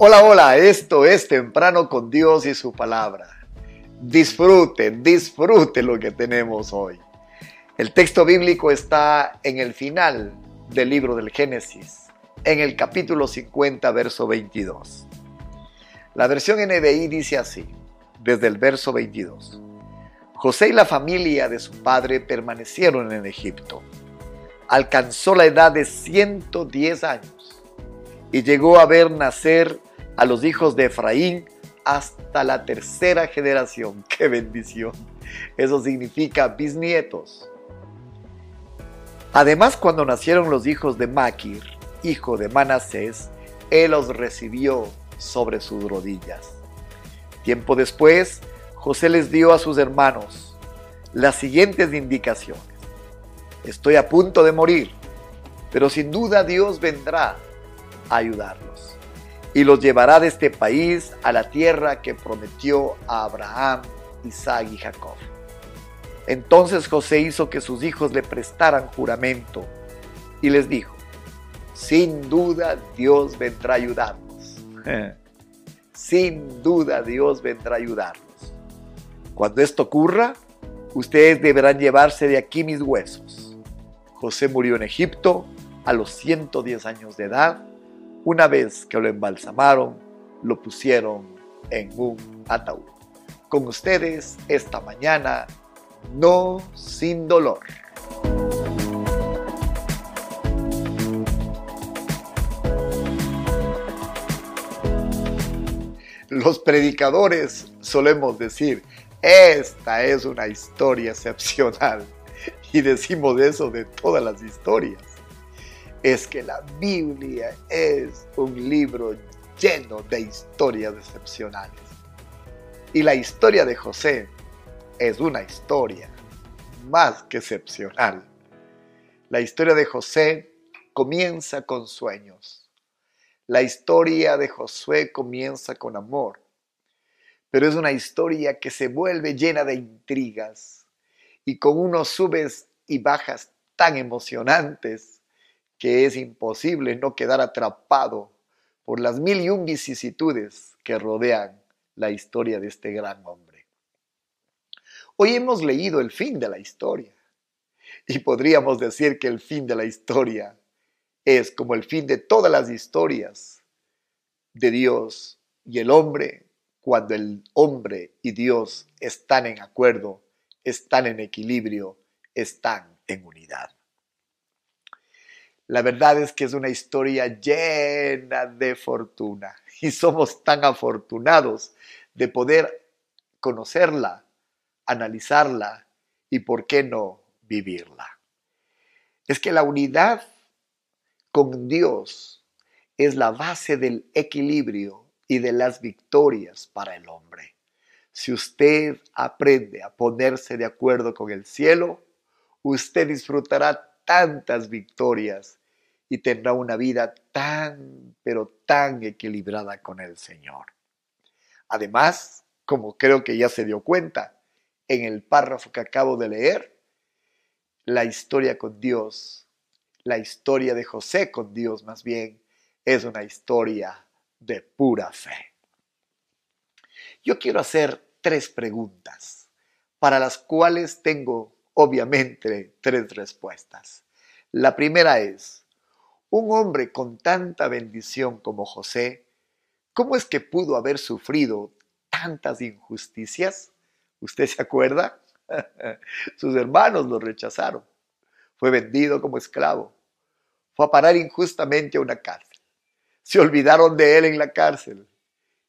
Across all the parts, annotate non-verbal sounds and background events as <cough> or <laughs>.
Hola, hola, esto es Temprano con Dios y su palabra. Disfrute, disfrute lo que tenemos hoy. El texto bíblico está en el final del libro del Génesis, en el capítulo 50, verso 22. La versión NBI dice así, desde el verso 22. José y la familia de su padre permanecieron en Egipto. Alcanzó la edad de 110 años y llegó a ver nacer a los hijos de Efraín hasta la tercera generación. <laughs> ¡Qué bendición! Eso significa bisnietos. Además, cuando nacieron los hijos de Maquir, hijo de Manasés, él los recibió sobre sus rodillas. Tiempo después, José les dio a sus hermanos las siguientes indicaciones. Estoy a punto de morir, pero sin duda Dios vendrá a ayudarlos y los llevará de este país a la tierra que prometió a Abraham, Isaac y Jacob. Entonces José hizo que sus hijos le prestaran juramento y les dijo, sin duda Dios vendrá a ayudarnos. sin duda Dios vendrá a ayudarnos. Cuando esto ocurra, ustedes deberán llevarse de aquí mis huesos. José murió en Egipto a los 110 años de edad una vez que lo embalsamaron, lo pusieron en un ataúd. Con ustedes esta mañana, no sin dolor. Los predicadores solemos decir, esta es una historia excepcional. Y decimos eso de todas las historias es que la Biblia es un libro lleno de historias excepcionales. Y la historia de José es una historia más que excepcional. La historia de José comienza con sueños. La historia de Josué comienza con amor. Pero es una historia que se vuelve llena de intrigas y con unos subes y bajas tan emocionantes que es imposible no quedar atrapado por las mil y un vicisitudes que rodean la historia de este gran hombre. Hoy hemos leído el fin de la historia y podríamos decir que el fin de la historia es como el fin de todas las historias de Dios y el hombre cuando el hombre y Dios están en acuerdo, están en equilibrio, están en unidad. La verdad es que es una historia llena de fortuna <laughs> y somos tan afortunados de poder conocerla, analizarla y, por qué no, vivirla. Es que la unidad con Dios es la base del equilibrio y de las victorias para el hombre. Si usted aprende a ponerse de acuerdo con el cielo, usted disfrutará tantas victorias y tendrá una vida tan, pero tan equilibrada con el Señor. Además, como creo que ya se dio cuenta en el párrafo que acabo de leer, la historia con Dios, la historia de José con Dios más bien, es una historia de pura fe. Yo quiero hacer tres preguntas, para las cuales tengo obviamente tres respuestas. La primera es, un hombre con tanta bendición como José, ¿cómo es que pudo haber sufrido tantas injusticias? ¿Usted se acuerda? <laughs> Sus hermanos lo rechazaron. Fue vendido como esclavo. Fue a parar injustamente a una cárcel. Se olvidaron de él en la cárcel.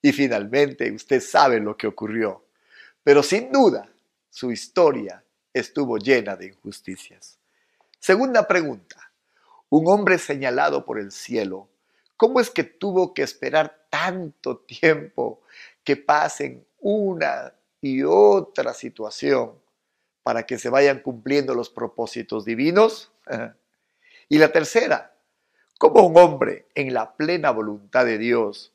Y finalmente usted sabe lo que ocurrió. Pero sin duda, su historia estuvo llena de injusticias. Segunda pregunta. Un hombre señalado por el cielo, ¿cómo es que tuvo que esperar tanto tiempo que pasen una y otra situación para que se vayan cumpliendo los propósitos divinos? <laughs> Y la tercera, ¿cómo un hombre en la plena voluntad de Dios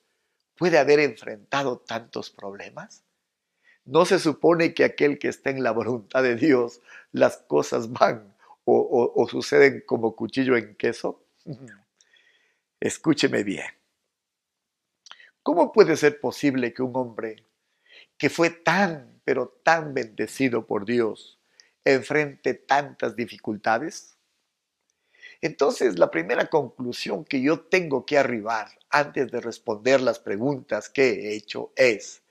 puede haber enfrentado tantos problemas? ¿No se supone que aquel que está en la voluntad de Dios, las cosas van o, suceden como cuchillo en queso? Escúcheme bien. ¿Cómo puede ser posible que un hombre que fue tan, pero tan bendecido por Dios, enfrente tantas dificultades? Entonces, la primera conclusión que yo tengo que arribar antes de responder las preguntas que he hecho es,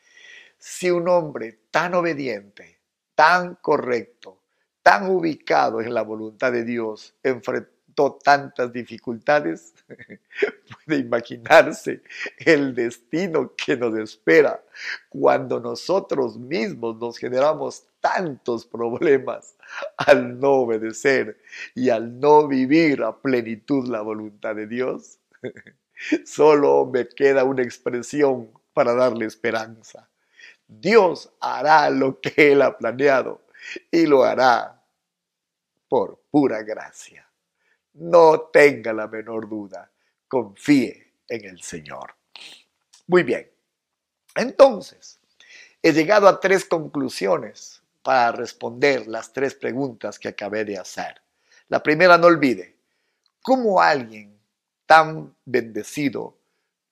si un hombre tan obediente, tan correcto, tan ubicado en la voluntad de Dios, enfrentó tantas dificultades, <laughs> puede imaginarse el destino que nos espera cuando nosotros mismos nos generamos tantos problemas al no obedecer y al no vivir a plenitud la voluntad de Dios. <laughs> Solo me queda una expresión para darle esperanza. Dios hará lo que Él ha planeado y lo hará por pura gracia. No tenga la menor duda, confíe en el Señor. Muy bien, entonces, he llegado a tres conclusiones para responder las tres preguntas que acabé de hacer. La primera, no olvide, ¿cómo alguien tan bendecido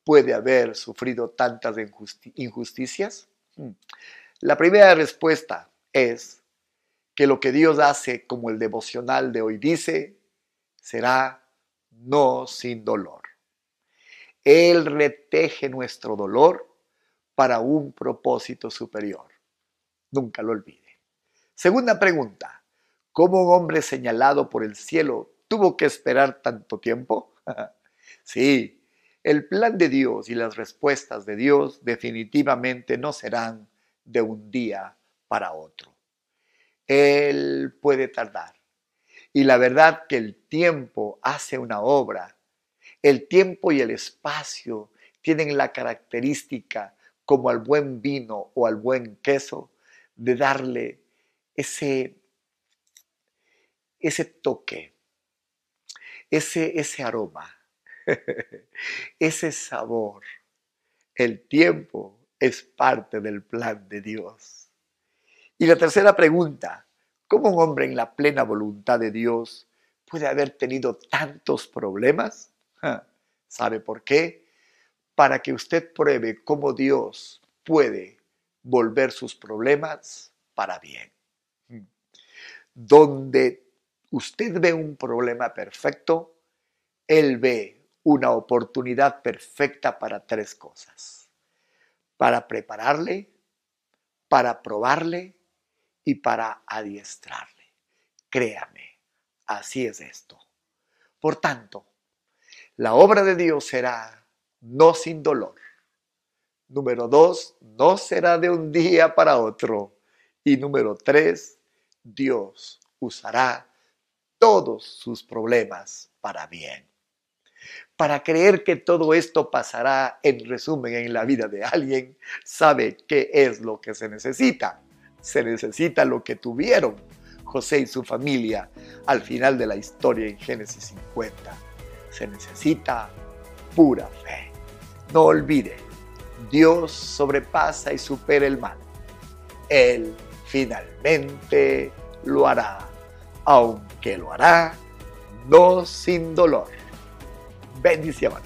puede haber sufrido tantas injusticias? Hmm. La primera respuesta es que lo que Dios hace, como el devocional de hoy dice, será no sin dolor. Él reteje nuestro dolor para un propósito superior. Nunca lo olvide. Segunda pregunta, ¿cómo un hombre señalado por el cielo tuvo que esperar tanto tiempo? <laughs> sí, el plan de Dios y las respuestas de Dios definitivamente no serán de un día para otro. Él puede tardar. Y la verdad que el tiempo hace una obra. El tiempo y el espacio tienen la característica, como al buen vino o al buen queso, de darle ese, ese toque, ese, ese aroma, <laughs> ese sabor. El tiempo es parte del plan de Dios. Y la tercera pregunta, ¿cómo un hombre en la plena voluntad de Dios puede haber tenido tantos problemas? ¿Sabe por qué? Para que usted pruebe cómo Dios puede volver sus problemas para bien donde usted ve un problema perfecto, Él ve una oportunidad perfecta para tres cosas. Para prepararle, para probarle y para adiestrarle. Créame, así es esto. Por tanto, la obra de Dios será no sin dolor. Número dos, no será de un día para otro. Y número tres, Dios usará todos sus problemas para bien. Para creer que todo esto pasará en resumen en la vida de alguien, sabe qué es lo que se necesita. Se necesita lo que tuvieron José y su familia al final de la historia en Génesis 50. Se necesita pura fe. No olvide, Dios sobrepasa y supera el mal. Él finalmente lo hará, aunque lo hará no sin dolor. Bendiciones.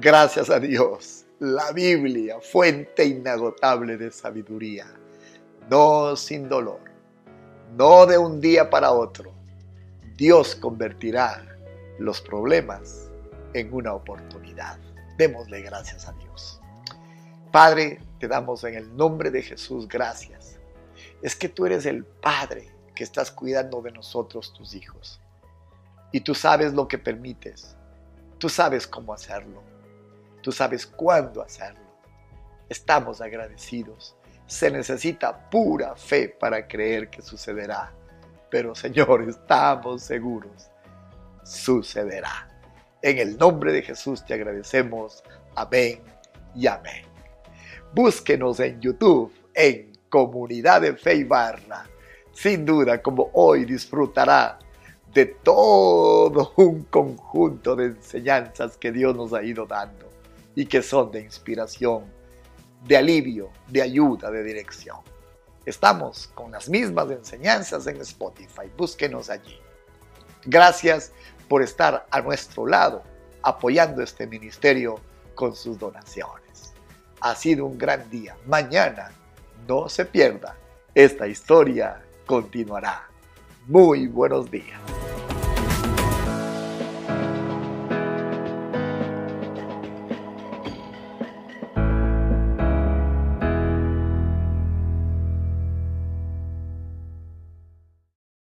Gracias a Dios, la Biblia, fuente inagotable de sabiduría, no sin dolor, no de un día para otro. Dios convertirá los problemas en una oportunidad. Démosle gracias a Dios. Padre, te damos en el nombre de Jesús gracias. Es que tú eres el Padre que estás cuidando de nosotros, tus hijos. Y tú sabes lo que permites. Tú sabes cómo hacerlo. Tú sabes cuándo hacerlo. Estamos agradecidos. Se necesita pura fe para creer que sucederá. Pero Señor, estamos seguros. Sucederá. En el nombre de Jesús te agradecemos. Amén y amén. Búsquenos en YouTube en Comunidad de Fe y Barra. Sin duda, como hoy disfrutará de todo un conjunto de enseñanzas que Dios nos ha ido dando y que son de inspiración, de alivio, de ayuda, de dirección. Estamos con las mismas enseñanzas en Spotify, búsquenos allí. Gracias por estar a nuestro lado apoyando este ministerio con sus donaciones. Ha sido un gran día. Mañana no se pierda. Esta historia continuará. Muy buenos días.